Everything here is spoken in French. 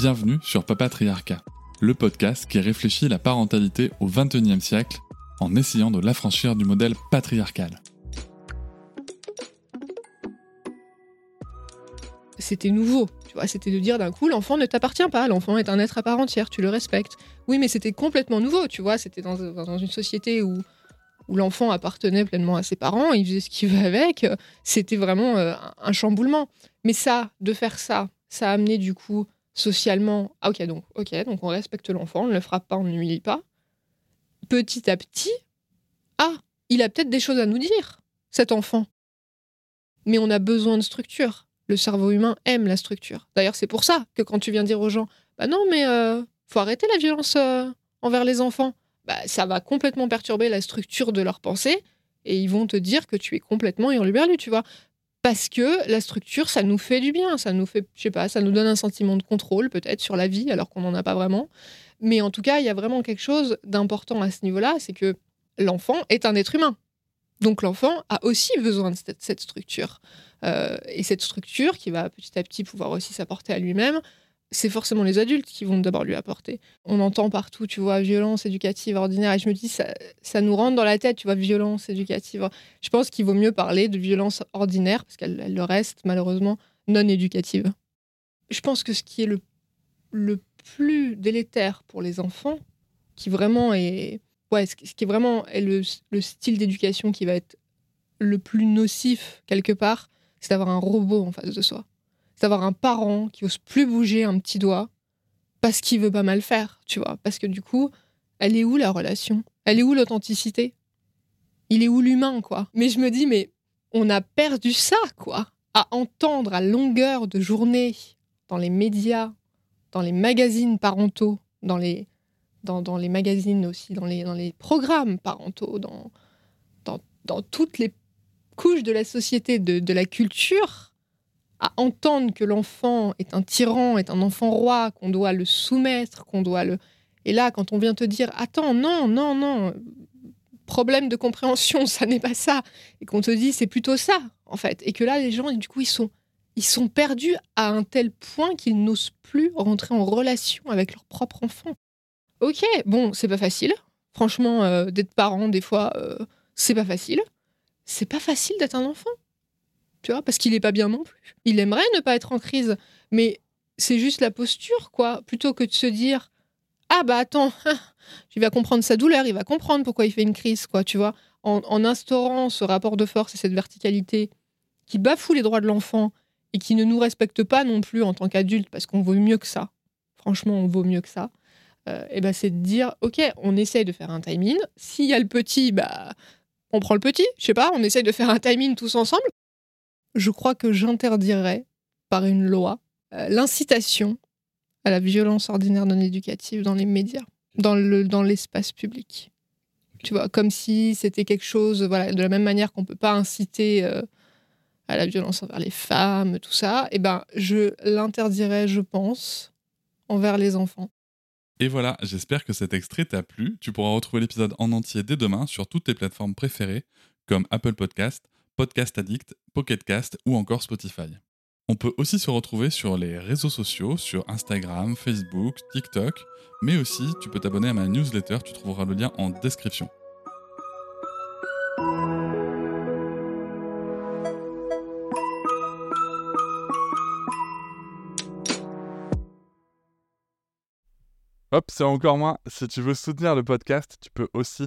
Bienvenue sur Papatriarcat, le podcast qui réfléchit la parentalité au XXIe siècle en essayant de l'affranchir du modèle patriarcal. C'était nouveau, tu vois, c'était de dire d'un coup l'enfant ne t'appartient pas, l'enfant est un être à part entière, tu le respectes. Oui, mais c'était complètement nouveau, tu vois, c'était dans, une société où, où l'enfant appartenait pleinement à ses parents, il faisait ce qu'il veut avec, c'était vraiment euh, un chamboulement. Mais ça, de faire ça, ça a amené du coup socialement, ah ok, donc, ok, donc on respecte l'enfant, on ne le frappe pas, on ne l'humilie pas. Petit à petit, ah, il a peut-être des choses à nous dire, cet enfant. Mais on a besoin de structure. Le cerveau humain aime la structure. D'ailleurs, c'est pour ça que quand tu viens dire aux gens, bah non, mais euh, faut arrêter la violence euh, envers les enfants, bah, ça va complètement perturber la structure de leur pensée et ils vont te dire que tu es complètement hurluberlu, tu vois parce que la structure, ça nous fait du bien, ça nous fait, je sais pas, ça nous donne un sentiment de contrôle peut-être sur la vie alors qu'on n'en a pas vraiment. Mais en tout cas, il y a vraiment quelque chose d'important à ce niveau-là, c'est que l'enfant est un être humain. Donc l'enfant a aussi besoin de cette, structure. Euh, et cette structure qui va petit à petit pouvoir aussi s'apporter à lui-même, c'est forcément les adultes qui vont d'abord lui apporter. On entend partout, tu vois, violence éducative ordinaire, et je me dis, ça, ça nous rentre dans la tête, tu vois, violence éducative. Je pense qu'il vaut mieux parler de violence ordinaire, parce qu'elle le reste malheureusement non éducative. Je pense que ce qui est le, le plus délétère pour les enfants, qui vraiment est, ouais, ce qui est vraiment est le, le style d'éducation qui va être le plus nocif quelque part, c'est d'avoir un robot en face de soi d'avoir un parent qui ose plus bouger un petit doigt parce qu'il veut pas mal faire, tu vois. Parce que du coup, elle est où la relation? Elle est où l'authenticité? Il est où l'humain, quoi? Mais je me dis, mais on a perdu ça, quoi. À entendre à longueur de journée dans les médias, dans les magazines parentaux, dans les, dans, dans les magazines aussi, dans les, dans les programmes parentaux, dans, dans, dans toutes les couches de la société, de, de la culture, à entendre que l'enfant est un tyran, est un enfant roi, qu'on doit le soumettre, qu'on doit le... Et là, quand on vient te dire, attends, non, non, non, problème de compréhension, ça n'est pas ça, et qu'on te dit, c'est plutôt ça, en fait, et que là, les gens, du coup, ils sont, ils sont perdus à un tel point qu'ils n'osent plus rentrer en relation avec leur propre enfant. Ok, bon, c'est pas facile. Franchement, euh, d'être parent, des fois, euh, c'est pas facile. C'est pas facile d'être un enfant tu vois, parce qu'il est pas bien non plus. Il aimerait ne pas être en crise, mais c'est juste la posture, quoi, plutôt que de se dire ah bah attends, il va comprendre sa douleur, il va comprendre pourquoi il fait une crise, quoi, tu vois, en, instaurant ce rapport de force et cette verticalité qui bafoue les droits de l'enfant et qui ne nous respecte pas non plus en tant qu'adulte, parce qu'on vaut mieux que ça. Franchement, on vaut mieux que ça. Euh, et ben c'est de dire ok, on essaye de faire un timing. S'il y a le petit, bah on prend le petit, je sais pas, on essaye de faire un timing tous ensemble je crois que j'interdirais par une loi euh, l'incitation à la violence ordinaire non éducative dans les médias, dans le dans l'espace public. Tu vois, comme si c'était quelque chose, voilà, de la même manière qu'on peut pas inciter euh, à la violence envers les femmes, tout ça, et eh ben je l'interdirais, je pense, envers les enfants. Et voilà, j'espère que cet extrait t'a plu. Tu pourras retrouver l'épisode en entier dès demain sur toutes tes plateformes préférées, comme Apple Podcast, Podcast Addict, Pocketcast ou encore Spotify. On peut aussi se retrouver sur les réseaux sociaux, sur Instagram, Facebook, TikTok, mais aussi tu peux t'abonner à ma newsletter, tu trouveras le lien en description. Hop, c'est encore moins. Si tu veux soutenir le podcast, tu peux aussi